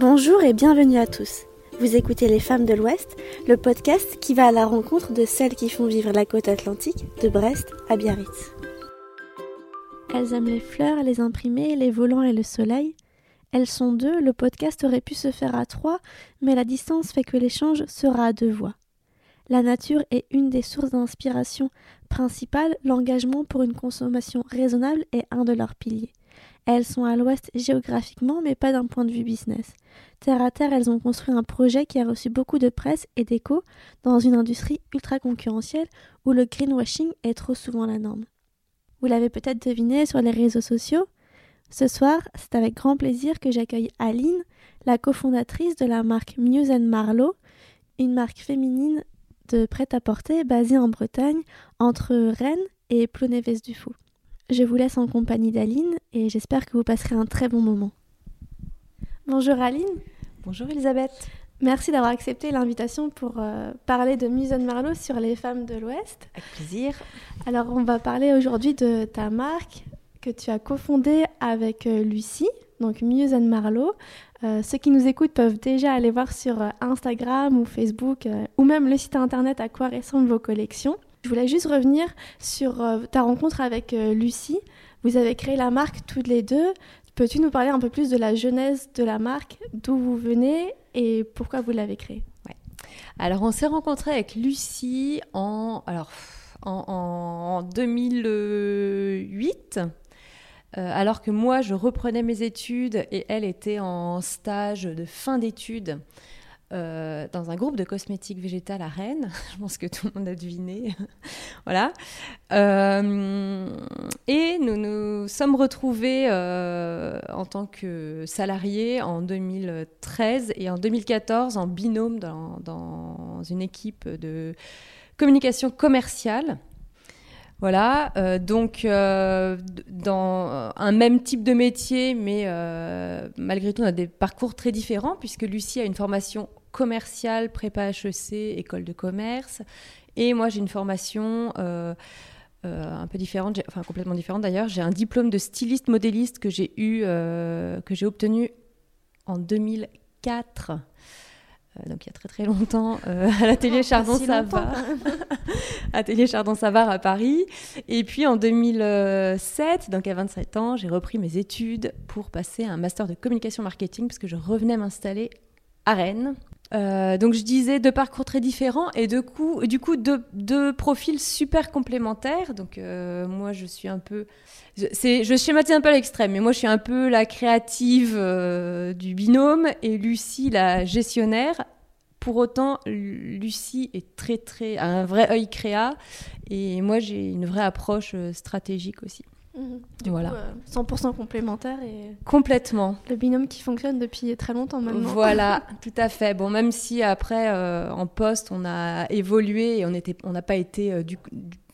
Bonjour et bienvenue à tous. Vous écoutez Les Femmes de l'Ouest, le podcast qui va à la rencontre de celles qui font vivre la côte atlantique de Brest à Biarritz. Elles aiment les fleurs, les imprimés, les volants et le soleil. Elles sont deux, le podcast aurait pu se faire à trois, mais la distance fait que l'échange sera à deux voix. La nature est une des sources d'inspiration principales, l'engagement pour une consommation raisonnable est un de leurs piliers. Elles sont à l'ouest géographiquement, mais pas d'un point de vue business. Terre à terre, elles ont construit un projet qui a reçu beaucoup de presse et d'écho dans une industrie ultra concurrentielle où le greenwashing est trop souvent la norme. Vous l'avez peut-être deviné sur les réseaux sociaux. Ce soir, c'est avec grand plaisir que j'accueille Aline, la cofondatrice de la marque Muse Marlowe, une marque féminine de prêt-à-porter basée en Bretagne entre Rennes et Plonéves-du-Fou. Je vous laisse en compagnie d'Aline et j'espère que vous passerez un très bon moment. Bonjour Aline. Bonjour Elisabeth. Merci d'avoir accepté l'invitation pour euh, parler de Muson Marlowe sur les femmes de l'Ouest. Avec plaisir. Alors on va parler aujourd'hui de ta marque que tu as cofondée avec euh, Lucie, donc Muson Marlowe. Euh, ceux qui nous écoutent peuvent déjà aller voir sur Instagram ou Facebook ou même le site internet à quoi ressemblent vos collections. Je voulais juste revenir sur euh, ta rencontre avec euh, Lucie. Vous avez créé la marque toutes les deux. Peux-tu nous parler un peu plus de la genèse de la marque, d'où vous venez et pourquoi vous l'avez créée? Alors, on s'est rencontré avec Lucie en, en, 2008. Euh, alors que moi, je reprenais mes études et elle était en stage de fin d'études euh, dans un groupe de cosmétiques végétales à Rennes. Je pense que tout le monde a deviné. voilà. Euh, et nous nous sommes retrouvés euh, en tant que salariés en 2013 et en 2014 en binôme dans, dans une équipe de communication commerciale. Voilà, donc dans un même type de métier, mais malgré tout, on a des parcours très différents, puisque Lucie a une formation commercial, prépa HEC, école de commerce. Et moi, j'ai une formation euh, euh, un peu différente, enfin complètement différente d'ailleurs. J'ai un diplôme de styliste modéliste que j'ai eu, euh, que j'ai obtenu en 2004. Donc il y a très très longtemps, à l'atelier oh, Chardon-Savard, atelier Chardon-Savard à Paris. Et puis en 2007, donc à 27 ans, j'ai repris mes études pour passer un master de communication marketing parce que je revenais m'installer à Rennes euh, donc je disais deux parcours très différents et du coup deux, profils super complémentaires. Donc euh, moi je suis un peu, je, je schématise un peu à l'extrême, mais moi je suis un peu la créative euh, du binôme et Lucie la gestionnaire. Pour autant, Lucie est très très a un vrai œil créa et moi j'ai une vraie approche stratégique aussi. Mhm. voilà. 100% euh, complémentaire et complètement. Le binôme qui fonctionne depuis très longtemps maintenant. Voilà, tout à fait. Bon, même si après euh, en poste on a évolué et on était, on n'a pas été euh, du,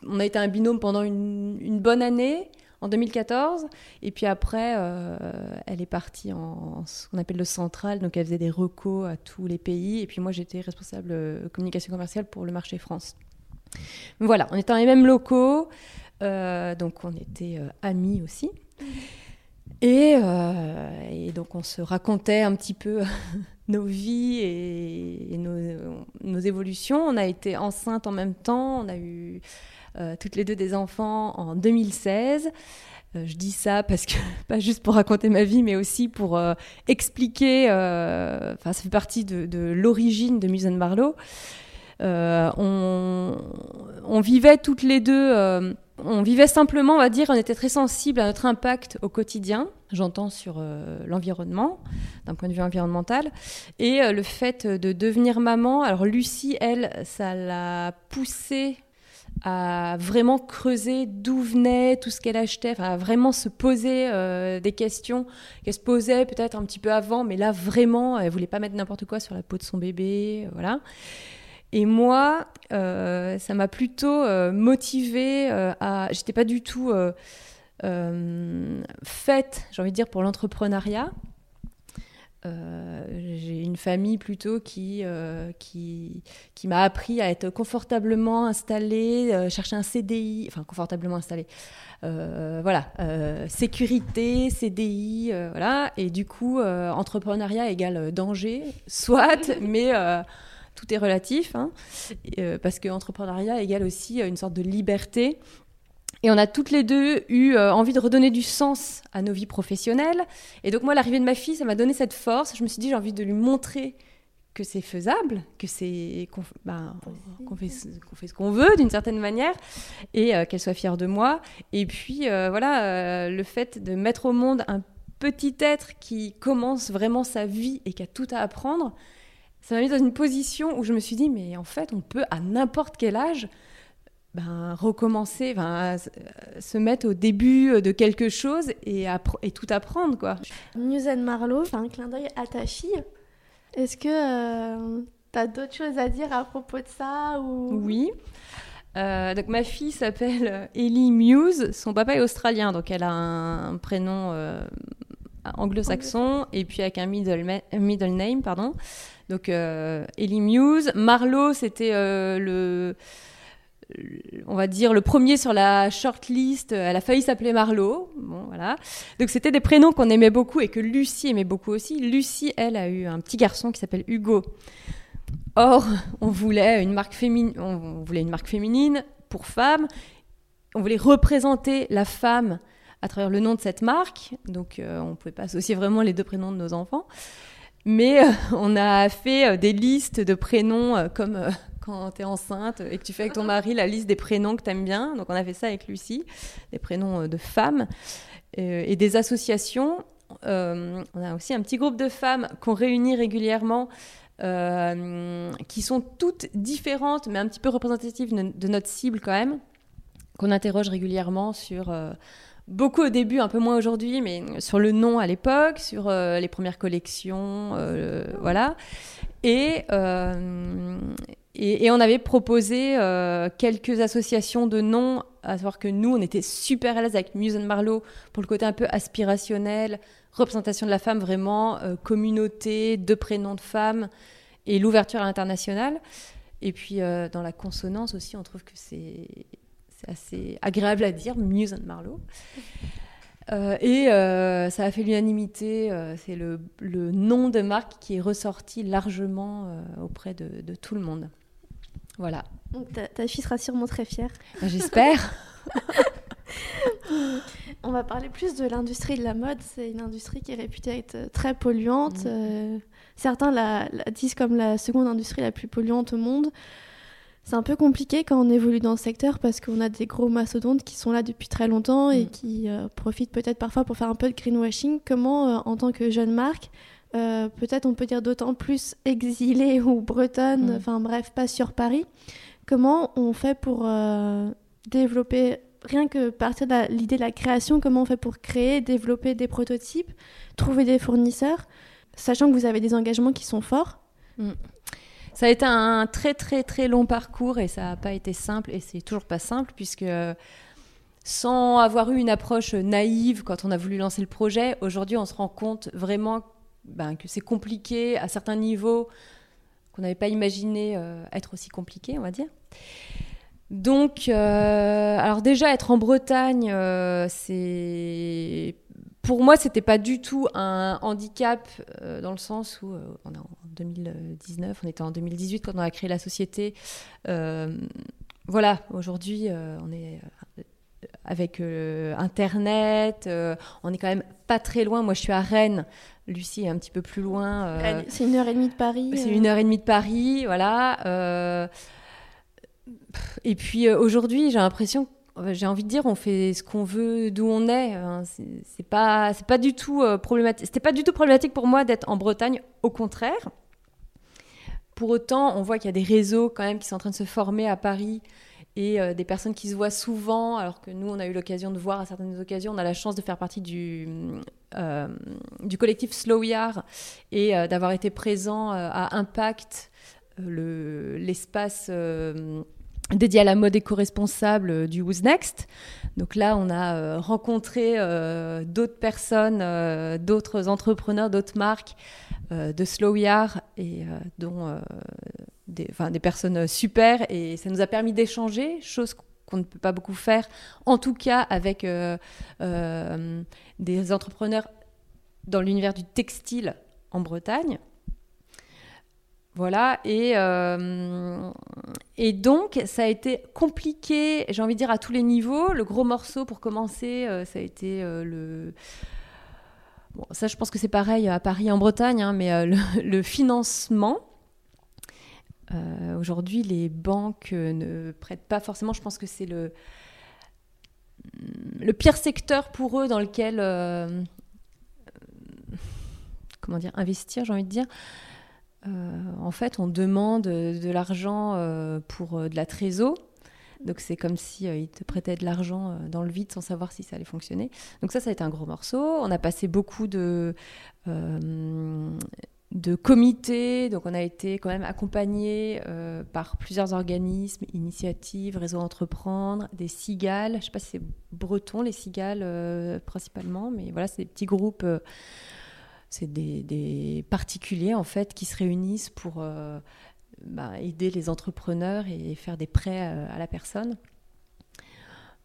on a été un binôme pendant une, bonne année en 2014 et puis après elle est partie en, ce qu'on appelle le central donc elle faisait des recos à tous les pays et puis moi j'étais responsable communication commerciale pour le marché France. Voilà, on était dans les mêmes locaux. Euh, donc on était euh, amis aussi. Euh, et, donc on se racontait un petit peu nos vies et, nos, évolutions. On a été enceintes en même temps. On a eu toutes les deux des enfants en 2016. je dis ça parce que, pas juste pour raconter ma vie, mais aussi pour expliquer, enfin, ça fait partie de, l'origine de Musen Marlowe. On, vivait toutes les deux on vivait simplement, on va dire, on était très sensible à notre impact au quotidien, j'entends sur euh, l'environnement, d'un point de vue environnemental, et euh, le fait de devenir maman. Alors Lucie, elle, ça l'a poussée à vraiment creuser d'où venait tout ce qu'elle achetait, à vraiment se poser euh, des questions qu'elle se posait peut-être un petit peu avant, mais là vraiment, elle voulait pas mettre n'importe quoi sur la peau de son bébé, voilà. Et moi, euh, ça m'a plutôt euh, motivée euh, à. J'étais pas du tout faite, j'ai envie de dire, pour l'entrepreneuriat. Euh, j'ai une famille plutôt qui, euh, qui, qui m'a appris à être confortablement installée, euh, chercher un CDI, enfin confortablement installée, voilà, sécurité, CDI, voilà, et du coup, entrepreneuriat égale danger, soit, mais tout est relatif, hein, parce que entrepreneuriat égale aussi une sorte de liberté et on a toutes les deux eu euh, envie de redonner du sens à nos vies professionnelles. Et donc moi, l'arrivée de ma fille, ça m'a donné cette force. Je me suis dit, j'ai envie de lui montrer que c'est faisable, que c'est qu'on ben, fait, fait, ce qu'on veut d'une certaine manière, et euh, qu'elle soit fière de moi. Et puis euh, voilà, le fait de mettre au monde un petit être qui commence vraiment sa vie et qui a tout à apprendre, ça m'a mis dans une position où je me suis dit, mais en fait, on peut à n'importe quel âge ben, recommencer, ben, se mettre au début de quelque chose et, et tout apprendre. quoi. Musen Marlowe, un clin d'œil à ta fille. Est-ce que euh, tu as d'autres choses à dire à propos de ça ou... Oui. Euh, donc ma fille s'appelle Ellie Muse, son papa est australien, donc elle a un, prénom euh, anglo-saxon et puis avec un middle, middle name, pardon. Donc Ellie Muse. Marlowe, c'était le on va dire, le premier sur la shortlist. Elle a failli s'appeler Marlowe. Bon, voilà. Donc, c'était des prénoms qu'on aimait beaucoup et que Lucie aimait beaucoup aussi. Lucie, elle, a eu un petit garçon qui s'appelle Hugo. Or, on voulait une marque féminine, on voulait une marque féminine pour femmes. On voulait représenter la femme à travers le nom de cette marque. Donc, euh, on ne pouvait pas associer vraiment les deux prénoms de nos enfants. Mais euh, on a fait euh, des listes de prénoms comme quand tu es enceinte et que tu fais avec ton mari la liste des prénoms que tu aimes bien. Donc on a fait ça avec Lucie, des prénoms euh, de femmes euh, et des associations. Euh, on a aussi un petit groupe de femmes qu'on réunit régulièrement. qui sont toutes différentes, mais un petit peu représentatives de notre cible quand même, qu'on interroge régulièrement sur beaucoup au début, un peu moins aujourd'hui, mais sur le nom à l'époque, sur les premières collections, voilà. Et, et, on avait proposé euh, quelques associations de noms, à savoir que nous, on était super à l'aise avec Muse Marlowe pour le côté un peu aspirationnel, représentation de la femme vraiment, euh, communauté, deux prénoms de femmes et l'ouverture à l'international. Et puis euh, dans la consonance aussi, on trouve que c'est assez agréable à dire, Muse Marlowe. et ça a fait l'unanimité. c'est le, nom de marque qui est ressorti largement auprès de, tout le monde. Voilà. Donc ta, ta, fille sera sûrement très fière. Bah, j'espère. On va parler plus de l'industrie de la mode. C'est une industrie qui est réputée être très polluante. Euh, certains la, disent comme la seconde industrie la plus polluante au monde. C'est un peu compliqué quand on évolue dans ce secteur parce qu'on a des gros mastodontes qui sont là depuis très longtemps et mm. qui euh, profitent peut-être parfois pour faire un peu de greenwashing. Comment, euh, en tant que jeune marque, euh, peut-être on peut dire d'autant plus exilée ou bretonne, mm. enfin bref, pas sur Paris. Comment on fait pour développer, rien que partir de l'idée de la création, comment on fait pour créer, développer des prototypes, trouver des fournisseurs, sachant que vous avez des engagements qui sont forts? Mm. Ça a été un très très très long parcours et ça n'a pas été simple et c'est toujours pas simple puisque sans avoir eu une approche naïve quand on a voulu lancer le projet, aujourd'hui on se rend compte vraiment ben, que c'est compliqué à certains niveaux qu'on n'avait pas imaginé euh, être aussi compliqué, on va dire. Donc, euh, alors déjà être en Bretagne, euh, c'est pour moi c'était pas du tout un handicap dans le sens où on est en 2019, on était en 2018 quand on a créé la société. voilà, aujourd'hui on est avec Internet, on est quand même pas très loin. Moi je suis à Rennes, Lucie est un petit peu plus loin. Euh, c'est une heure et demie de Paris. C'est euh. une heure et demie de Paris, voilà. Euh. Et puis aujourd'hui, j'ai l'impression, j'ai envie de dire, on fait ce qu'on veut d'où on est. Hein. C'est pas, c'est pas du tout problématique. C'était pas du tout problématique pour moi d'être en Bretagne. Au contraire. Pour autant, on voit qu'il y a des réseaux quand même qui sont en train de se former à Paris et euh, des personnes qui se voient souvent, alors que nous, on a eu l'occasion de voir à certaines occasions. On a la chance de faire partie du, euh, du collectif Slow Yard et euh, d'avoir été présent à Impact, l'espace dédié à la mode éco-responsable du Who's Next. Donc là, on a rencontré d'autres personnes, d'autres entrepreneurs, d'autres marques de Slow Yard et dont des, des personnes super. Et ça nous a permis d'échanger, chose qu'on ne peut pas beaucoup faire, en tout cas avec euh, euh, des entrepreneurs dans l'univers du textile en Bretagne. Voilà, et, euh, et donc ça a été compliqué, j'ai envie de dire, à tous les niveaux. Le gros morceau pour commencer, ça a été le... Bon, ça je pense que c'est pareil à Paris en Bretagne, hein, mais le, financement euh, aujourd'hui, les banques euh, ne prêtent pas forcément. Je pense que c'est le, le pire secteur pour eux dans lequel euh, comment dire investir, j'ai envie de dire. En fait, on demande de l'argent pour de la trésor. Donc c'est comme si ils te prêtaient de l'argent dans le vide sans savoir si ça allait fonctionner. Donc ça, ça a été un gros morceau. On a passé beaucoup de de comités. Donc, on a été quand même accompagné euh, par plusieurs organismes, initiatives, réseaux entreprendre, des cigales. Je ne sais pas si c'est breton, les cigales euh, principalement, mais voilà, c'est des petits groupes. Euh, c'est des, particuliers en fait qui se réunissent pour bah, aider les entrepreneurs et faire des prêts à, la personne.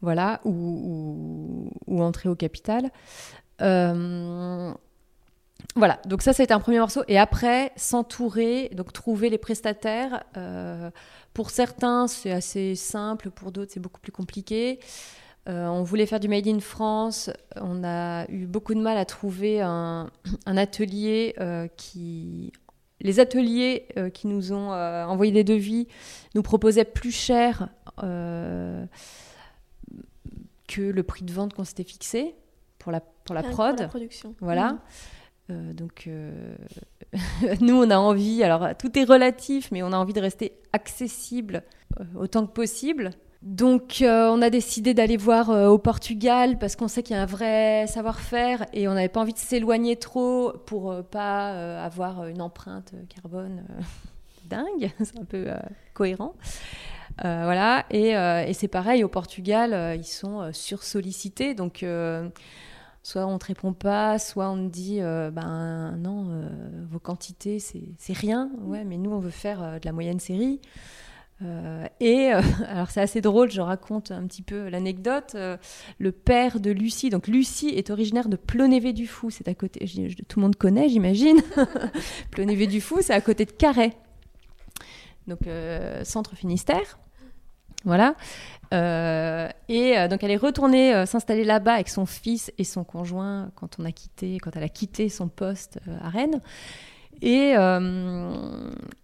Voilà, ou, entrer au capital. Voilà, donc ça, c'était un premier morceau. Et après, s'entourer, donc trouver les prestataires. Euh, pour certains, c'est assez simple, pour d'autres, c'est beaucoup plus compliqué. Euh, on voulait faire du Made in France. On a eu beaucoup de mal à trouver un, atelier euh, qui. Les ateliers qui nous ont envoyé des devis nous proposaient plus cher que le prix de vente qu'on s'était fixé pour la, pour la prod. la production. Voilà. Mmh. Euh, donc, euh, nous, on a envie, alors tout est relatif, mais on a envie de rester accessible euh, autant que possible. Donc, on a décidé d'aller voir au Portugal parce qu'on sait qu'il y a un vrai savoir-faire et on n'avait pas envie de s'éloigner trop pour pas avoir une empreinte carbone dingue. C'est un peu cohérent. voilà, et, c'est pareil, au Portugal, ils sont sursollicités. Donc, soit on te répond pas, soit on te dit euh, ben non, euh, vos quantités c'est rien, ouais, mais nous on veut faire euh, de la moyenne série. Et alors c'est assez drôle, je raconte un petit peu l'anecdote. le père de Lucie, donc Lucie est originaire de Plonévé du Fou, c'est à côté, tout le monde connaît, j'imagine. Plonévé du Fou, c'est à côté de Carhaix, donc centre Finistère. Voilà. Euh, et euh, donc elle est retournée euh, s'installer là-bas avec son fils et son conjoint quand on a quitté, quand elle a quitté son poste à Rennes. Et,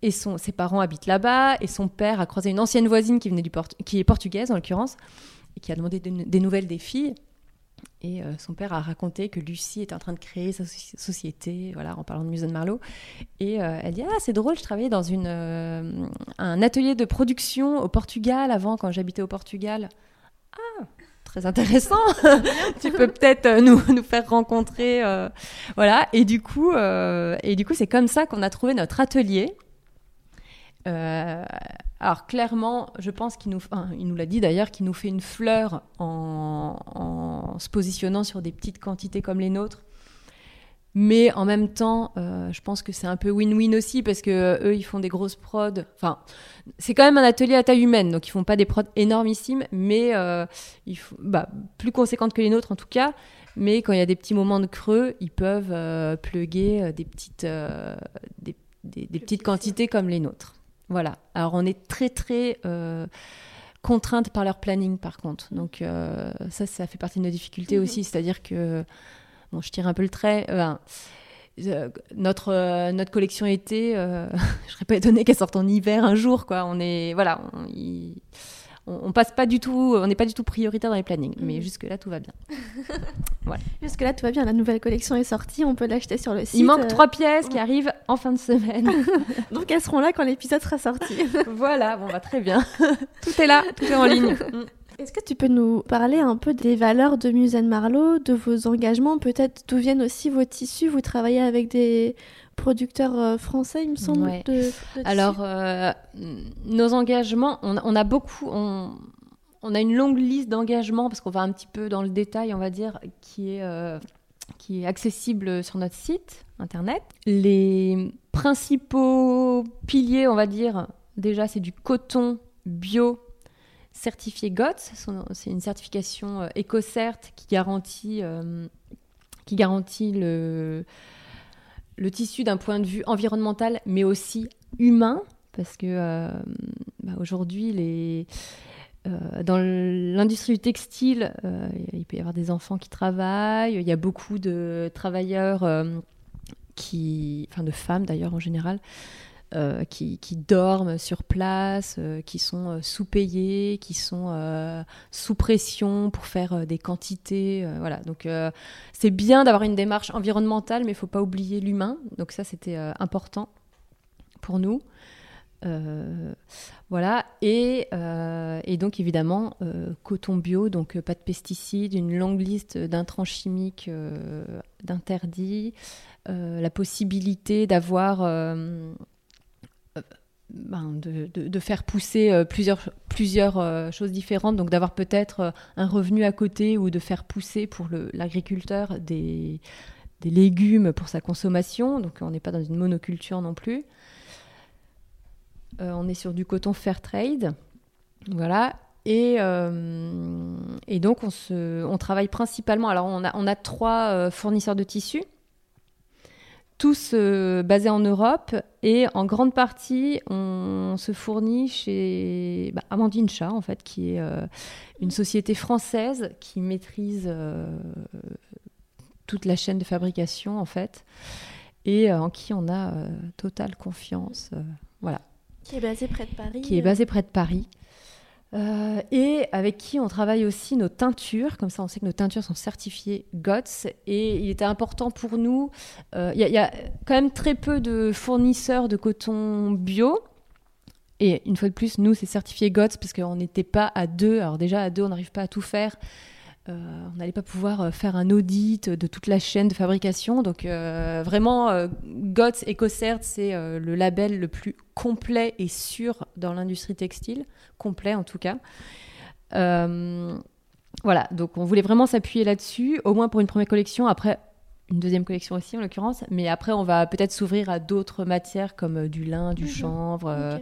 et son, ses parents habitent là-bas et son père a croisé une ancienne voisine qui venait du qui est portugaise en l'occurrence et qui a demandé des nouvelles des filles. Et euh, son père a raconté que Lucie était en train de créer sa société, voilà, en parlant de Muson Marlowe. Et euh, elle dit Ah, c'est drôle, je travaillais dans une, euh, un atelier de production au Portugal avant, quand j'habitais au Portugal. Ah, très intéressant. tu peux peut-être nous, nous faire rencontrer. voilà. Et du coup, et du coup, c'est comme ça qu'on a trouvé notre atelier. Euh, alors clairement, je pense qu'il nous, nous l'a dit d'ailleurs, qu'il nous fait une fleur en, se positionnant sur des petites quantités comme les nôtres. Mais en même temps, euh, je pense que c'est un peu win-win aussi parce que eux, ils font des grosses prods. Enfin, c'est quand même un atelier à taille humaine, donc ils font pas des prods énormissimes, mais euh, ils bah, plus conséquentes que les nôtres en tout cas. Mais quand il y a des petits moments de creux, ils peuvent euh, pluguer des petites, des, des petites quantités comme les nôtres. Voilà. Alors on est très très euh, contrainte par leur planning par contre. Donc euh, ça, ça fait partie de nos difficultés mhm. aussi. C'est-à-dire que, bon, je tire un peu le trait. Euh, notre, notre collection été, je serais pas étonnée qu'elle sorte en hiver un jour. Quoi. On est, voilà, on, passe pas du tout, on n'est pas du tout prioritaire dans les plannings, mais mhm. jusque là tout va bien. Jusque là tout va bien. La nouvelle collection est sortie, on peut l'acheter sur le site. Il manque trois pièces qui arrivent en fin de semaine. Donc elles seront là quand l'épisode sera sorti. voilà, bon bah très bien. tout est là, tout est en ligne. Est-ce que tu peux nous parler un peu des valeurs de Musen Marlowe, de vos engagements, peut-être d'où viennent aussi vos tissus? Vous travaillez avec des producteurs euh, français, il me semble. Alors, euh, nos engagements, on, a beaucoup, on, a une longue liste d'engagements parce qu'on va un petit peu dans le détail, on va dire, qui est, euh, qui est accessible sur notre site internet. Les principaux piliers, on va dire, déjà, c'est du coton bio certifié GOTS. C'est une certification EcoCert qui garantit, qui garantit le le tissu d'un point de vue environnemental, mais aussi humain, parce que euh, bah, aujourd'hui, les, euh, dans l'industrie du textile, euh, il peut y avoir des enfants qui travaillent, il y a beaucoup de travailleurs, qui, enfin de femmes d'ailleurs en général, qui, qui, dorment sur place, qui sont sous-payés, qui sont sous pression pour faire des quantités. voilà, donc c'est bien d'avoir une démarche environnementale, mais il ne faut pas oublier l'humain. Donc ça, c'était important pour nous. voilà, et, et, donc évidemment, coton bio, donc pas de pesticides, une longue liste d'intrants chimiques d'interdits, la possibilité d'avoir ben, de, faire pousser euh, plusieurs, plusieurs euh, choses différentes, donc d'avoir peut-être euh, un revenu à côté ou de faire pousser pour l'agriculteur des, des, légumes pour sa consommation, donc on n'est pas dans une monoculture non plus. on est sur du coton fair trade, voilà. Et, et donc on, se, on travaille principalement, alors on a, on a trois fournisseurs de tissus tous euh, basés en Europe et en grande partie on se fournit chez bah, Amandine Chat en fait qui est euh, une société française qui maîtrise euh, toute la chaîne de fabrication en fait et en qui on a totale confiance voilà. Qui est basée près de Paris qui est basée près de Paris euh, et avec qui on travaille aussi nos teintures. Comme ça, on sait que nos teintures sont certifiées GOTS. Et il était important pour nous. Euh, il y, a quand même très peu de fournisseurs de coton bio. Et une fois de plus, nous, c'est certifié GOTS parce qu'on n'était pas à deux. Alors déjà, à deux, on n'arrive pas à tout faire. Euh, on n'allait pas pouvoir euh, faire un audit de toute la chaîne de fabrication. Donc euh, vraiment, GOTS EcoCert, c'est le label le plus complet et sûr dans l'industrie textile, complet en tout cas. voilà, donc on voulait vraiment s'appuyer là-dessus, au moins pour une première collection. Après, une deuxième collection aussi en l'occurrence, mais après on va peut-être s'ouvrir à d'autres matières comme euh, du lin, du mhm. chanvre, euh,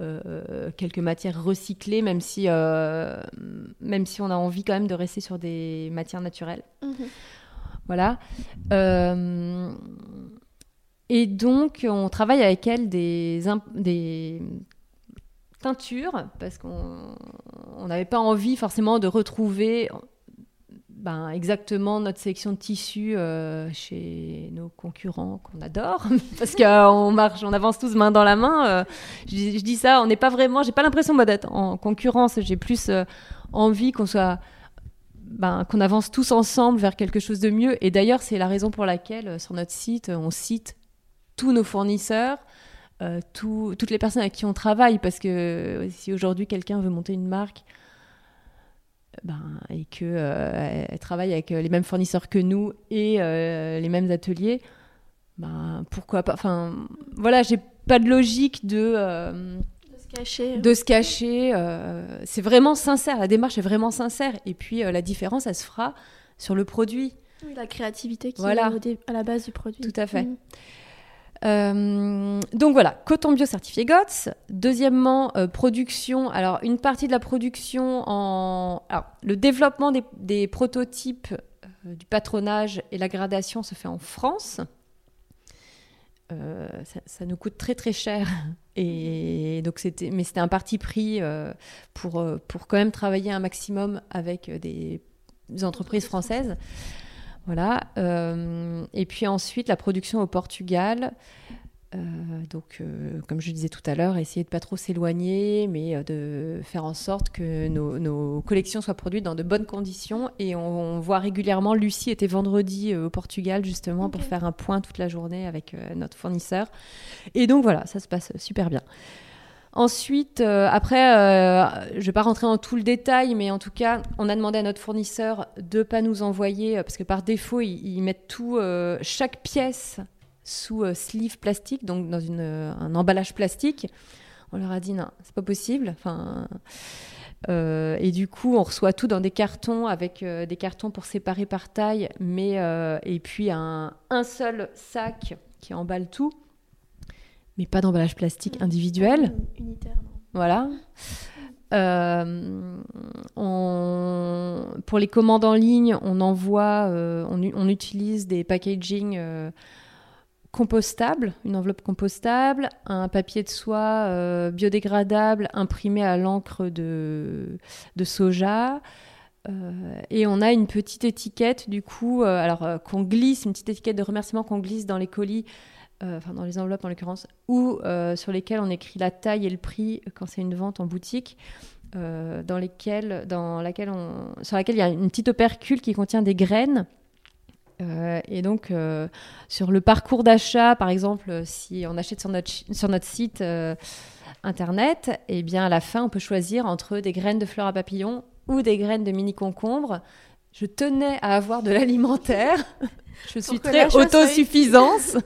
euh, quelques matières recyclées, même si, même si on a envie quand même de rester sur des matières naturelles. Mhm. Voilà. et donc on travaille avec elle des, des teintures parce qu'on n'avait pas envie forcément de retrouver ben, exactement notre sélection de tissus euh, chez nos concurrents qu'on adore parce qu'on marche, on avance tous main dans la main. Euh, je, dis ça, on n'est pas vraiment, j'ai pas l'impression d'être en concurrence. J'ai plus euh, envie qu'on soit, ben, qu'on avance tous ensemble vers quelque chose de mieux. Et d'ailleurs, c'est la raison pour laquelle sur notre site, on cite tous nos fournisseurs. toutes les personnes avec qui on travaille parce que si aujourd'hui quelqu'un veut monter une marque ben, et qu'elle euh, travaille avec euh, les mêmes fournisseurs que nous et euh, les mêmes ateliers, ben, pourquoi pas Enfin, voilà, j'ai pas de logique de. de se cacher. De se cacher. c'est vraiment sincère, la démarche est vraiment sincère. Et puis la différence, elle se fera sur le produit. la créativité qui est à la base du produit. Tout à fait. Mm. Euh, donc voilà, coton bio certifié GOTS. Deuxièmement, euh, production. Alors, une partie de la production en. Le développement des, prototypes, euh, du patronage et la gradation se fait en France. Ça, nous coûte très très cher. Et donc mais c'était un parti pris pour, pour quand même travailler un maximum avec des entreprises françaises. Voilà. Euh, et puis ensuite, la production au Portugal. Euh, donc, euh, comme je disais tout à l'heure, essayer de pas trop s'éloigner, mais de faire en sorte que nos, collections soient produites dans de bonnes conditions. Et on, voit régulièrement, Lucie était vendredi au Portugal justement pour faire un point toute la journée avec notre fournisseur. Et donc voilà, ça se passe super bien. Ensuite, euh, après, euh, je ne vais pas rentrer dans tout le détail, mais en tout cas, on a demandé à notre fournisseur de ne pas nous envoyer, parce que par défaut, ils, mettent tout, chaque pièce sous sleeve plastique, donc dans un emballage plastique. On leur a dit non, c'est pas possible. Et du coup, on reçoit tout dans des cartons avec des cartons pour séparer par taille, mais et puis un seul sac qui emballe tout mais pas d'emballage plastique individuel. Unitaire, non. Voilà. Euh, pour les commandes en ligne, on envoie, euh, on, utilise des packaging euh, compostables, une enveloppe compostable, un papier de soie biodégradable imprimé à l'encre de, de, soja. et on a une petite étiquette, du coup, alors qu'on glisse, une petite étiquette de remerciement qu'on glisse dans les colis enfin dans les enveloppes en l'occurrence, ou euh, sur lesquelles on écrit la taille et le prix quand c'est une vente en boutique. Euh, dans lesquelles, dans laquelle on, sur laquelle il y a une petite opercule qui contient des graines. et donc, sur le parcours d'achat, par exemple, si on achète sur notre, sur notre site internet, et eh bien à la fin, on peut choisir entre des graines de fleurs à papillons ou des graines de mini concombres. Je tenais à avoir de l'alimentaire. Je suis très autosuffisance.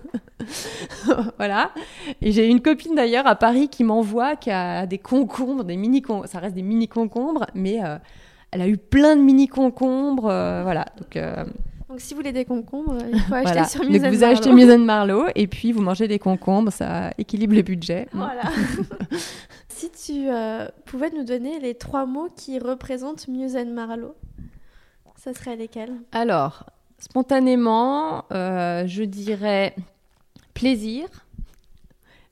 voilà. Et j'ai une copine d'ailleurs à Paris qui m'envoie qui a des concombres, des mini concombres. Ça reste des mini concombres, mais euh, elle a eu plein de mini concombres. Euh, voilà. Donc, euh, donc, si vous voulez des concombres, il faut acheter sur Muse Donc, vous achetez Muse Marlowe et puis vous mangez des concombres. Ça équilibre le budget. Voilà. si tu pouvais nous donner les trois mots qui représentent Muse Marlowe, ça serait lesquels? Alors, Spontanément, euh, je dirais plaisir,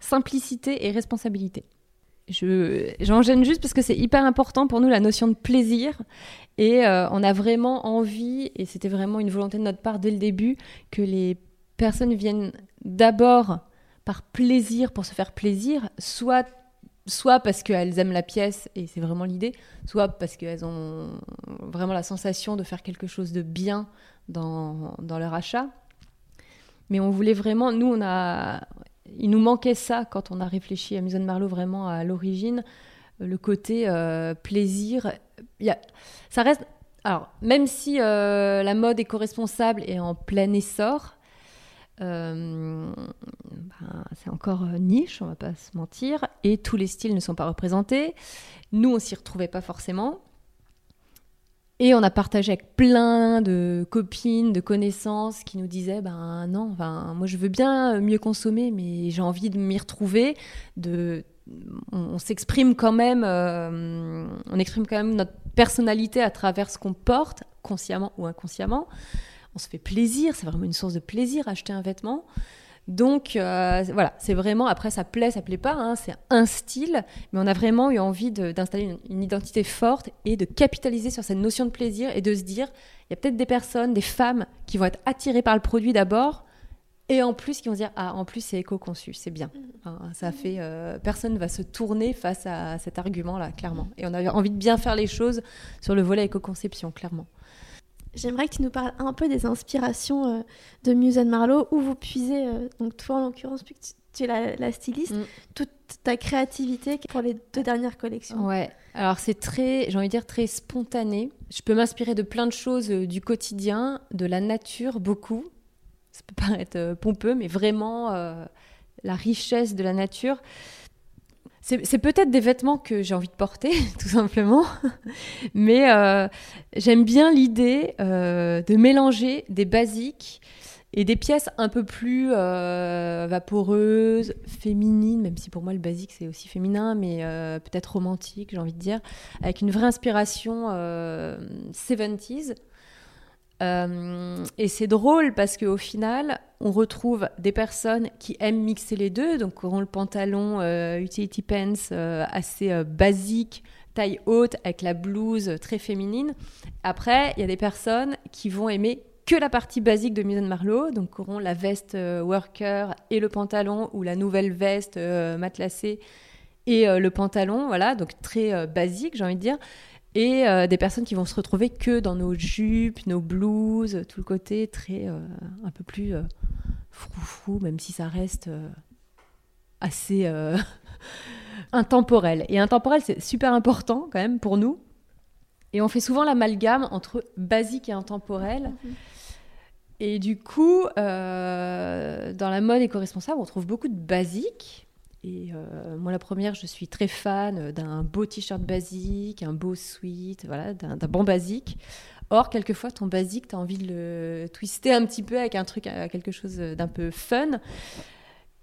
simplicité et responsabilité. Je, j'en gêne juste parce que c'est hyper important pour nous la notion de plaisir et euh, on a vraiment envie, et c'était vraiment une volonté de notre part dès le début, que les personnes viennent d'abord par plaisir pour se faire plaisir, soit soit parce qu'elles aiment la pièce et c'est vraiment l'idée, soit parce qu'elles ont vraiment la sensation de faire quelque chose de bien dans, leur achat. Mais on voulait vraiment, nous, on a, il nous manquait ça quand on a réfléchi à Maison Marlowe vraiment à l'origine, le côté euh, plaisir. Y a, ça reste, alors même si euh, la mode éco-responsable est en plein essor, euh, ben, c'est encore niche, on va pas se mentir, et tous les styles ne sont pas représentés. Nous, on s'y retrouvait pas forcément. Et on a partagé avec plein de copines, de connaissances qui nous disaient ben non, enfin, moi je veux bien mieux consommer, mais j'ai envie de m'y retrouver. De, on, s'exprime quand même, euh, on exprime quand même notre personnalité à travers ce qu'on porte, consciemment ou inconsciemment. On se fait plaisir, c'est vraiment une source de plaisir acheter un vêtement. Donc euh, voilà, c'est vraiment, après ça plaît, ça plaît pas, hein, c'est un style, mais on a vraiment eu envie d'installer une, identité forte et de capitaliser sur cette notion de plaisir et de se dire, il y a peut-être des personnes, des femmes qui vont être attirées par le produit d'abord, et en plus qui vont se dire, ah en plus c'est éco-conçu, c'est bien. Mm. ça fait, euh, personne ne va se tourner face à cet argument-là, clairement. Et on a envie de bien faire les choses sur le volet éco-conception, clairement. J'aimerais que tu nous parles un peu des inspirations euh, de Muse Marlowe, où vous puisez, euh, donc toi en l'occurrence, puisque tu, es la, styliste, mm. toute ta créativité pour les deux dernières collections. Ouais, alors c'est très, j'ai envie de dire, très spontané. Je peux m'inspirer de plein de choses euh, du quotidien, de la nature, beaucoup. Ça peut paraître pompeux, mais vraiment la richesse de la nature. C'est peut-être des vêtements que j'ai envie de porter, tout simplement. Mais euh, j'aime bien l'idée euh, de mélanger des basiques et des pièces un peu plus euh, vaporeuses, féminines, même si pour moi le basique c'est aussi féminin, mais peut-être romantique, j'ai envie de dire, avec une vraie inspiration 70s. Euh, et c'est drôle parce qu'au final, on retrouve des personnes qui aiment mixer les deux, donc auront le pantalon euh, utility pants euh, assez basique, taille haute, avec la blouse très féminine. Après, il y a des personnes qui vont aimer que la partie basique de Maison Marlowe, donc auront la veste worker et le pantalon, ou la nouvelle veste matelassée et le pantalon, voilà, donc très basique, j'ai envie de dire et euh, des personnes qui vont se retrouver que dans nos jupes, nos blouses, tout le côté très euh, un peu plus euh, froufrou, même si ça reste assez intemporel. Et intemporel, c'est super important quand même pour nous. Et on fait souvent l'amalgame entre basique et intemporel. Mhm. Et du coup, euh, dans la mode éco-responsable, on trouve beaucoup de basiques. Et euh, moi, la première, je suis très fan d'un beau t-shirt basique, un beau sweat, voilà, d'un bon basique. Or, quelquefois, ton basique, tu as envie de le twister un petit peu avec un truc, euh, quelque chose d'un peu fun.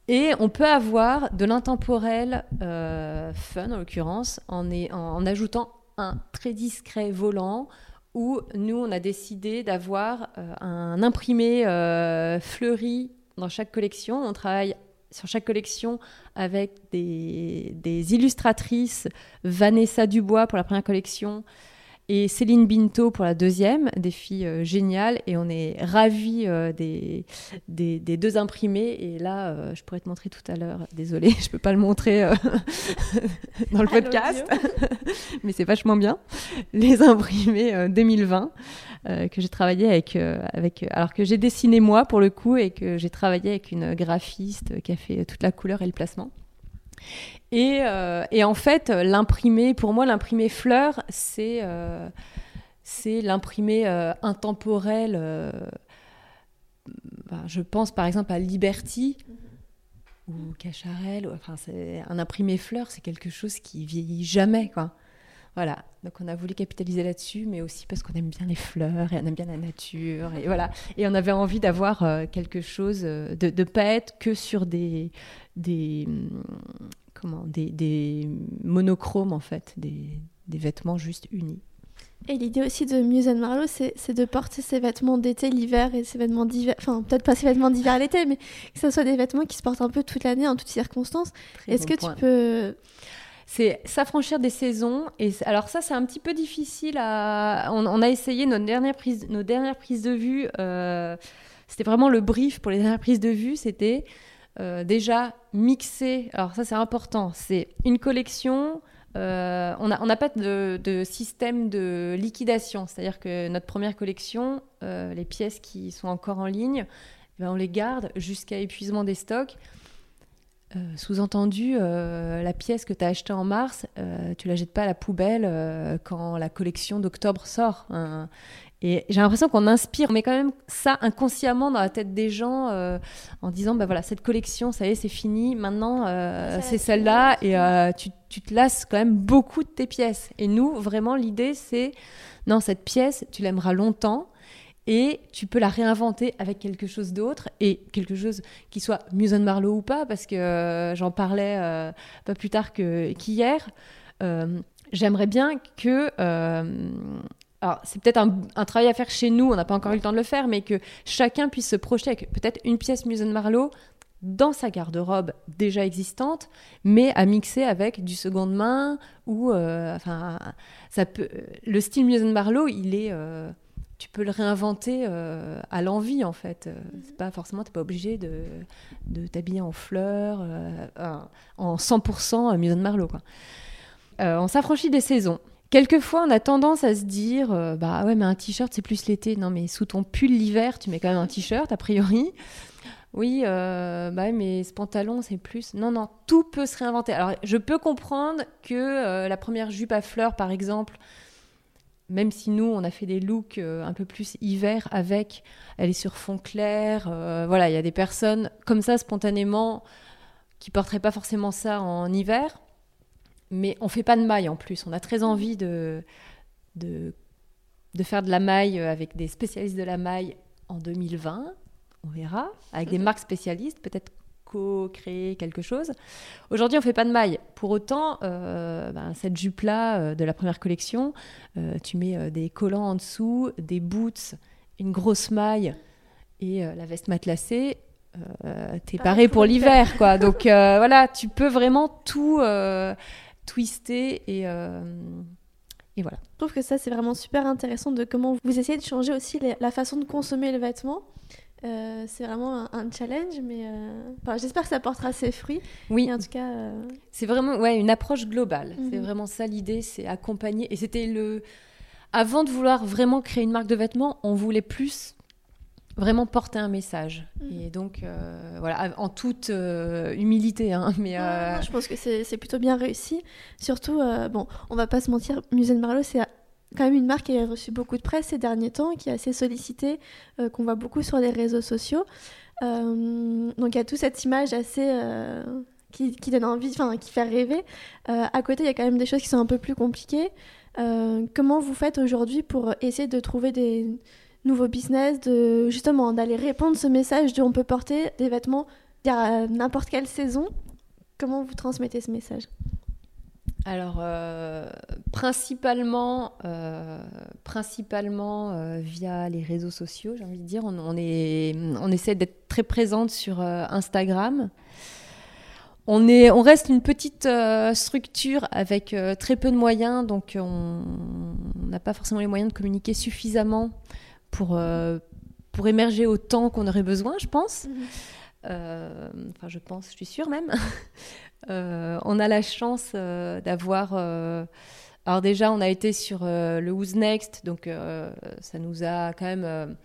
Et on peut avoir de l'intemporel fun, en l'occurrence, en, en, ajoutant un très discret volant où nous, on a décidé d'avoir euh, un imprimé euh, fleuri dans chaque collection. On travaille sur chaque collection avec des, illustratrices. Vanessa Dubois pour la première collection, et Céline Binto pour la deuxième, des filles euh, géniales, et on est ravis euh, des, des, deux imprimés. Et là, euh, je pourrais te montrer tout à l'heure, désolée, je ne peux pas le montrer dans le podcast, mais c'est vachement bien. Les imprimés 2020, que j'ai travaillé avec, avec. Alors que j'ai dessiné moi pour le coup, et que j'ai travaillé avec une graphiste qui a fait toute la couleur et le placement. Euh, et, en fait, l'imprimé, pour moi, l'imprimé fleur, c'est euh, l'imprimé euh, intemporel. Ben, je pense par exemple à Liberty ou Cacharel. C'est un imprimé fleur, c'est quelque chose qui vieillit jamais, quoi. Voilà, donc on a voulu capitaliser là-dessus, mais aussi parce qu'on aime bien les fleurs et on aime bien la nature. Et voilà, et on avait envie d'avoir quelque chose, de ne pas être que sur des, des, comment, des, monochromes en fait, des, vêtements juste unis. Et l'idée aussi de Muse Marlowe, c'est de porter ses vêtements d'été l'hiver et ses vêtements d'hiver, enfin peut-être pas ses vêtements d'hiver l'été, mais que ce soit des vêtements qui se portent un peu toute l'année, en toutes circonstances. Est-ce que tu peux c'est s'affranchir des saisons. Et alors ça, c'est un petit peu difficile. On, a essayé nos dernières prises, nos dernières prises de vue. Euh, c'était vraiment le brief pour les dernières prises de vue. C'était euh, déjà mixer, alors ça c'est important, c'est une collection, euh, on n'a pas de, système de liquidation, c'est-à-dire que notre première collection, les pièces qui sont encore en ligne, eh ben, on les garde jusqu'à épuisement des stocks. Sous-entendu, la pièce que tu as achetée en mars, tu la jettes pas à la poubelle quand la collection d'octobre sort. Hein. Et j'ai l'impression qu'on inspire, on met quand même ça inconsciemment dans la tête des gens euh, en disant bah voilà, cette collection, ça y est, c'est fini, maintenant euh, c'est celle-là, et euh, tu, tu, te lasses quand même beaucoup de tes pièces. Et nous, vraiment, l'idée, c'est non, cette pièce, tu l'aimeras longtemps. Et tu peux la réinventer avec quelque chose d'autre et quelque chose qui soit Muson Marlowe ou pas, parce que j'en parlais pas plus tard qu'hier. J'aimerais bien que alors c'est peut-être un, travail à faire chez nous, on n'a pas encore eu le temps de le faire, mais que chacun puisse se projeter avec peut-être une pièce Musen Marlowe dans sa garde-robe déjà existante, mais à mixer avec du seconde main ou euh, enfin ça peut. Le style Musen Marlowe, il est euh, tu peux le réinventer euh, à l'envie en fait. C'est pas forcément, t'es pas obligé de, de t'habiller en fleurs, en 100% Musen Marlowe. Quoi. on s'affranchit des saisons. Quelquefois, on a tendance à se dire, euh, bah ouais, mais un t-shirt, c'est plus l'été. Non, mais sous ton pull l'hiver, tu mets quand même un t-shirt, a priori. Oui, euh, bah mais ce pantalon, c'est plus. Non, non, tout peut se réinventer. Alors, je peux comprendre que euh, la première jupe à fleurs, par exemple, même si nous, on a fait des looks un peu plus hiver avec, elle est sur fond clair. voilà, il y a des personnes comme ça, spontanément, qui porteraient pas forcément ça en hiver mais on fait pas de maille en plus. On a très envie de, de, de faire de la maille avec des spécialistes de la maille en 2020. On verra, avec des mhm. marques spécialistes, peut-être co-créer quelque chose. Aujourd'hui, on fait pas de maille. Pour autant, euh, ben, cette jupe-là euh, de la première collection, euh, tu mets des collants en dessous, des boots, une grosse maille et la veste matelassée. t'es paré pour l'hiver, quoi. Donc voilà, tu peux vraiment tout twisté et, et voilà. Je trouve que ça, c'est vraiment super intéressant de comment vous essayez de changer aussi la façon de consommer le vêtement. Euh, c'est vraiment un, challenge, mais euh, j'espère que ça portera ses fruits. Oui. en tout cas, c'est vraiment ouais une approche globale. C'est mhm. vraiment ça l'idée, c'est accompagner. Et c'était le avant de vouloir vraiment créer une marque de vêtements, on voulait plus vraiment porter un message. Mm. Et donc, voilà, en toute humilité. Hein, mais, je pense que c'est plutôt bien réussi. Surtout, bon, on va pas se mentir, Musée de Marlowe, c'est quand même une marque qui a reçu beaucoup de presse ces derniers temps, qui est assez sollicitée, qu'on voit beaucoup sur les réseaux sociaux. donc il y a toute cette image assez qui, donne envie, enfin qui fait rêver. Euh, à côté, il y a quand même des choses qui sont un peu plus compliquées. Euh, comment vous faites aujourd'hui pour essayer de trouver des nouveaux business, justement d'aller répondre ce message de on peut porter des vêtements à n'importe quelle saison? Comment vous transmettez ce message? Alors, euh, principalement, principalement via les réseaux sociaux, j'ai envie de dire. On, est, on essaie d'être très présente sur Instagram. On, est, on reste une petite euh, structure avec euh, très peu de moyens, donc on n'a pas forcément les moyens de communiquer suffisamment pour, euh, pour émerger autant qu'on aurait besoin, je pense. Mhm. enfin, je pense, je suis sûre même. On a la chance d'avoir. alors, déjà, on a été sur le Who's Next, donc ça nous a quand même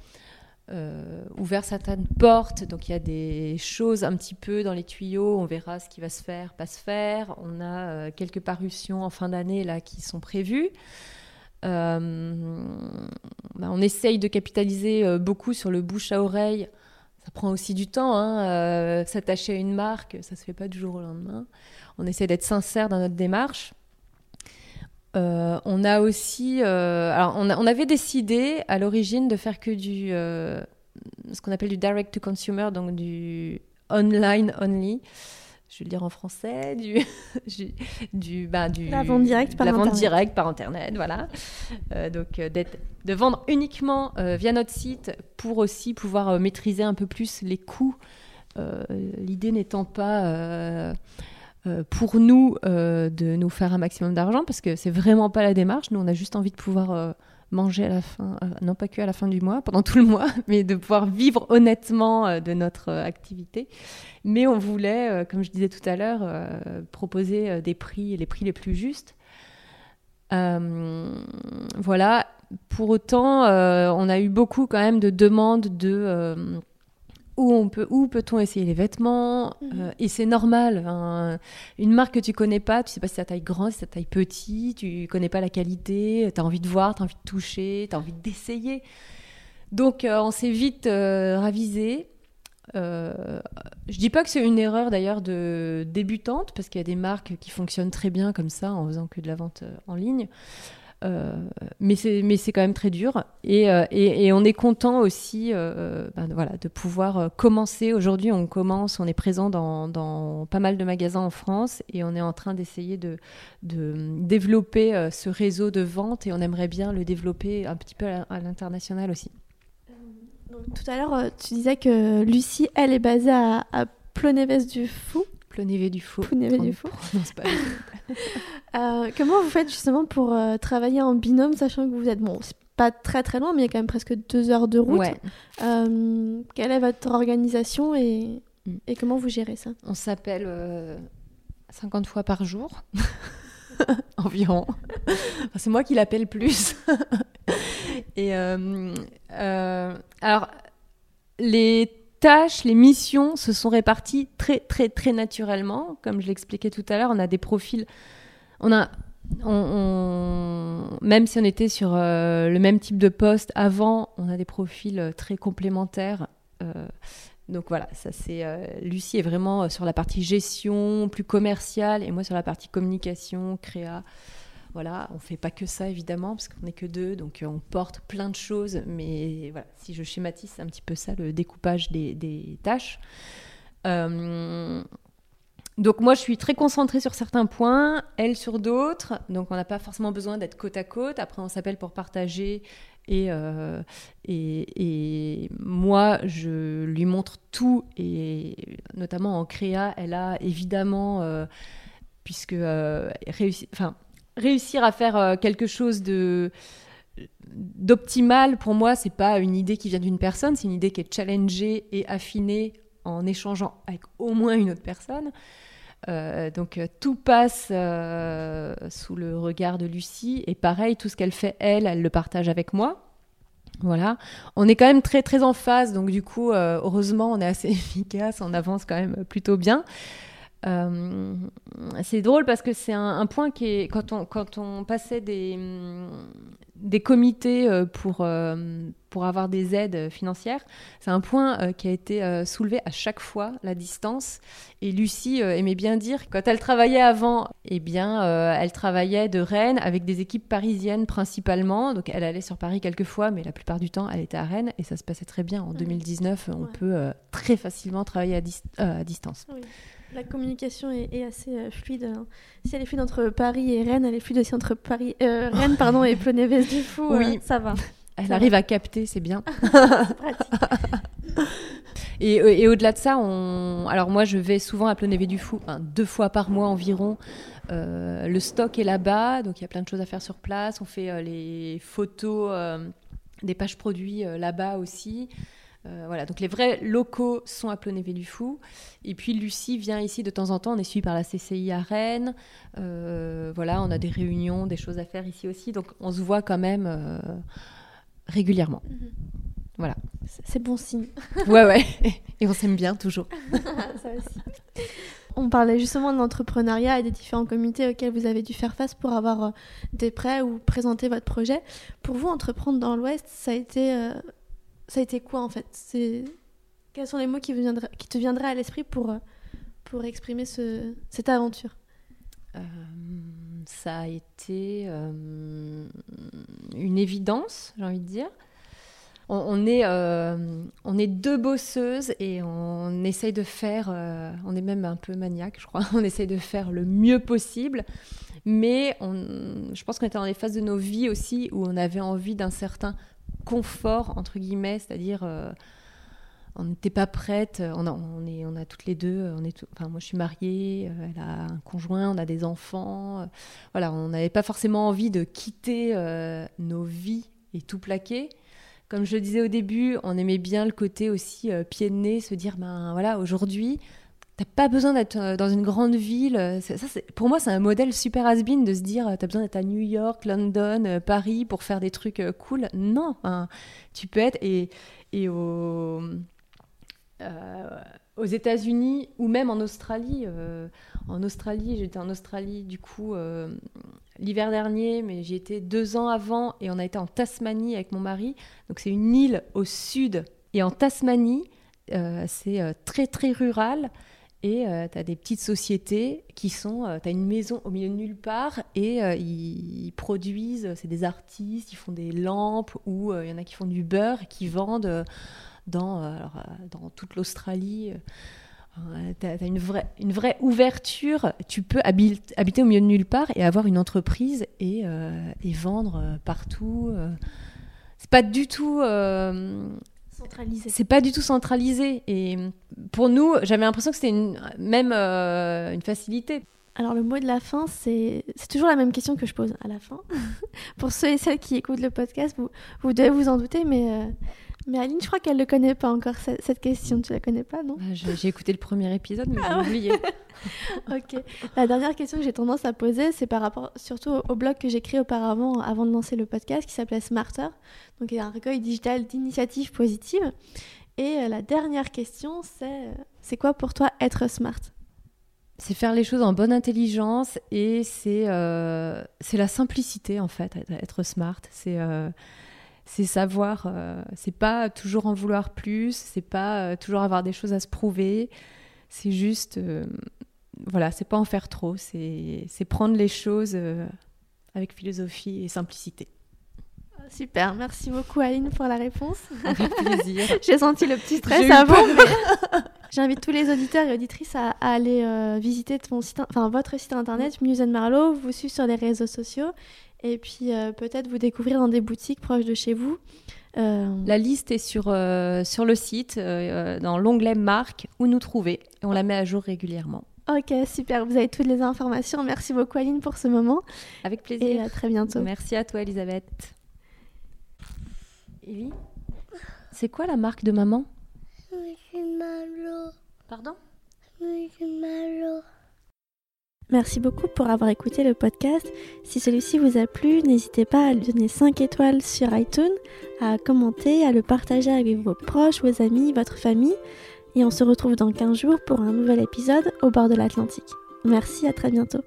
euh, ouvert certaines portes. Donc il y a des choses un petit peu dans les tuyaux. On verra ce qui va se faire, pas se faire. On a euh, quelques parutions en fin d'année là qui sont prévues. Euh, bah, on essaye de capitaliser beaucoup sur le bouche à oreille. Ça prend aussi du temps. Hein, S'attacher à une marque, ça se fait pas du jour au lendemain. On essaie d'être sincère dans notre démarche. Euh, on a aussi, euh, alors on, avait décidé à l'origine de faire que du, euh, ce qu'on appelle du direct to consumer, donc du online only. Je vais le dire en français, du, du, bah, du la vente directe par internet. vente directe par internet, voilà. donc de vendre uniquement via notre site pour aussi pouvoir maîtriser un peu plus les coûts. L'idée n'étant pas euh, pour nous euh, de nous faire un maximum d'argent parce que c'est vraiment pas la démarche. Nous, on a juste envie de pouvoir euh, manger à la fin, non pas que à la fin du mois, pendant tout le mois, mais de pouvoir vivre honnêtement de notre activité. Mais on voulait, comme je disais tout à l'heure, proposer des prix, les prix les plus justes. voilà. Pour autant, on a eu beaucoup quand même de demandes de où on peut où peut-on essayer les vêtements mhm. euh, et c'est normal une marque que tu connais pas tu sais pas si ça taille grand si ça taille petit tu connais pas la qualité tu as envie de voir tu as envie de toucher tu as envie d'essayer. Donc euh, on s'est vite euh, ravisé. Je dis pas que c'est une erreur d'ailleurs de débutante parce qu'il y a des marques qui fonctionnent très bien comme ça en faisant que de la vente en ligne mais c'est quand même très dur. Et, euh, et, on est content aussi euh, ben, voilà, de pouvoir commencer. Aujourd'hui, on commence, on est présent dans, dans, pas mal de magasins en France et on est en train d'essayer de, de, développer ce réseau de vente et on aimerait bien le développer un petit peu à, l'international aussi. Tout à l'heure, tu disais que Lucie, elle est basée à, à du Fou. Plonévé du Fou. Plonévé du Fou. Euh, comment vous faites justement pour euh, travailler en binôme, sachant que vous êtes, bon, c'est pas très très loin, mais il y a quand même presque deux heures de route. Euh, quelle est votre organisation et, mm. et comment vous gérez ça? On s'appelle 50 fois par jour. environ. c'est moi qui l'appelle plus. et alors, les tâches, les missions se sont réparties très très très naturellement. Comme je l'expliquais tout à l'heure, on a des profils on a même si on était sur euh, le même type de poste avant, on a des profils euh, très complémentaires. Euh, donc voilà, ça c'est Lucie est vraiment sur la partie gestion, plus commerciale, et moi sur la partie communication, créa. Voilà, on fait pas que ça évidemment parce qu'on n'est que deux, donc on porte plein de choses. Mais voilà, si je schématise, c'est un petit peu ça le découpage des, tâches. Donc moi, je suis très concentrée sur certains points, elle sur d'autres. Donc on n'a pas forcément besoin d'être côte à côte. Après, on s'appelle pour partager. Et, euh, et, moi, je lui montre tout. Et notamment en créa, elle a évidemment, euh, puisque euh, enfin, réussir à faire quelque chose de d'optimal pour moi, c'est pas une idée qui vient d'une personne, c'est une idée qui est challengée et affinée en échangeant avec au moins une autre personne. Euh, donc euh, tout passe euh, sous le regard de Lucie et pareil, tout ce qu'elle fait elle, elle le partage avec moi. Voilà, on est quand même très très en phase, donc du coup, euh, heureusement, on est assez efficace, on avance quand même plutôt bien. Euh, c'est drôle parce que c'est un, point qui est quand on quand on passait des des comités euh, pour pour avoir des aides financières, c'est un point qui a été soulevé à chaque fois la distance. Et Lucie aimait bien dire quand elle travaillait avant, eh bien, elle travaillait de Rennes avec des équipes parisiennes principalement. Donc elle allait sur Paris quelques fois, mais la plupart du temps elle était à Rennes et ça se passait très bien. En 2019, on peut très facilement travailler à, distance. Oui. La communication est, assez euh, fluide. Hein. Si elle est fluide entre Paris et Rennes, elle est fluide aussi entre Paris, euh, Rennes pardon, et Plonévez du Fou. Oui, euh, ça va. Elle arrive à capter, c'est bien. et, au-delà de ça, on... alors moi je vais souvent à Plonévé du Fou, deux fois par mois environ. le stock est là-bas, donc il y a plein de choses à faire sur place. On fait les photos des pages produits là-bas aussi. Euh, voilà, donc les vrais locaux sont à Plonévé du Fou. Et puis Lucie vient ici de temps en temps. On est suivi par la CCI à Rennes. Euh, voilà, on a des réunions, des choses à faire ici aussi. Donc on se voit quand même euh, régulièrement. Mhm. Voilà. C'est bon signe. ouais, ouais. Et on s'aime bien toujours. Ça aussi. On parlait justement de l'entrepreneuriat et des différents comités auxquels vous avez dû faire face pour avoir des prêts ou présenter votre projet. Pour vous, entreprendre dans l'Ouest, ça a été ça a été quoi en fait? Quels sont les mots qui, te viendraient à l'esprit pour euh, pour exprimer ce, cette aventure? Euh, Ça a été euh, une évidence, j'ai envie de dire. On, est, on est deux bosseuses et on essaye de faire, on est même un peu maniaque, je crois, on essaye de faire le mieux possible. Mais je pense qu'on était dans les phases de nos vies aussi où on avait envie d'un certain confort, entre guillemets, c'est-à-dire euh, on n'était pas prête, on a, on, est, on a toutes les deux, on est enfin, moi je suis mariée, euh, elle a un conjoint, on a des enfants, euh, voilà, on n'avait pas forcément envie de quitter nos vies et tout plaquer. Comme je le disais au début, on aimait bien le côté aussi pied de nez, se dire, ben voilà, aujourd'hui, T'as pas besoin d'être euh, dans une grande ville. Ça, pour moi, c'est un modèle super has de se dire t'as besoin d'être à New York, London, euh, Paris pour faire des trucs euh, cool. Non, tu peux être et, et aux États-Unis ou même en Australie. en Australie, j'étais en Australie du coup l'hiver dernier, mais j'y étais deux ans avant et on a été en Tasmanie avec mon mari. Donc c'est une île au sud et en Tasmanie, c'est très très rural. Et euh, tu as des petites sociétés qui sont. Euh, tu as une maison au milieu de nulle part et euh, ils, produisent, c'est des artistes, ils font des lampes ou il y en a qui font du beurre qui vendent dans, dans toute l'Australie. tu as, une, vraie, une vraie ouverture. Tu peux habiter, au milieu de nulle part et avoir une entreprise et, et vendre partout. c'est pas du tout c'est pas du tout centralisé. Et pour nous, j'avais l'impression que c'était une, même euh, une facilité. Alors le mot de la fin, c'est toujours la même question que je pose à la fin. pour ceux et celles qui écoutent le podcast, vous, vous devez vous en douter, mais euh, mais Aline, je crois qu'elle ne connaît pas encore cette, question. Tu la connais pas, non ah, J'ai écouté le premier épisode, mais j'ai ah oublié. ok. La dernière question que j'ai tendance à poser, c'est par rapport surtout au, blog que j'ai créé auparavant, avant de lancer le podcast, qui s'appelait Smarter. Donc, il y a un recueil digital d'initiatives positives. Et euh, la dernière question, c'est c'est quoi pour toi être smart? C'est faire les choses en bonne intelligence et c'est euh, la simplicité en fait, être smart. C'est euh, c'est savoir, euh, c'est pas toujours en vouloir plus, c'est pas euh, toujours avoir des choses à se prouver, c'est juste, euh, voilà, c'est pas en faire trop, c'est prendre les choses avec philosophie et simplicité. Super, merci beaucoup Aline pour la réponse. Avec plaisir. J'ai senti le petit stress avant. J'invite tous les auditeurs et auditrices à, aller visiter ton site, enfin, votre site internet Muse Marlowe, vous suivre sur les réseaux sociaux et puis euh, peut-être vous découvrir dans des boutiques proches de chez vous. Euh, La liste est sur, euh, sur le site, dans l'onglet marque, où nous trouver. Et on la met à jour régulièrement. Ok, super. Vous avez toutes les informations. Merci beaucoup, Aline, pour ce moment. Avec plaisir. Et à très bientôt. Merci à toi, Elisabeth. Evie C'est quoi la marque de maman? Monsieur Malo. Pardon? Monsieur Malo. Merci beaucoup pour avoir écouté le podcast. Si celui-ci vous a plu, n'hésitez pas à lui donner 5 étoiles sur iTunes, à commenter, à le partager avec vos proches, vos amis, votre famille. Et on se retrouve dans 15 jours pour un nouvel épisode au bord de l'Atlantique. Merci, à très bientôt.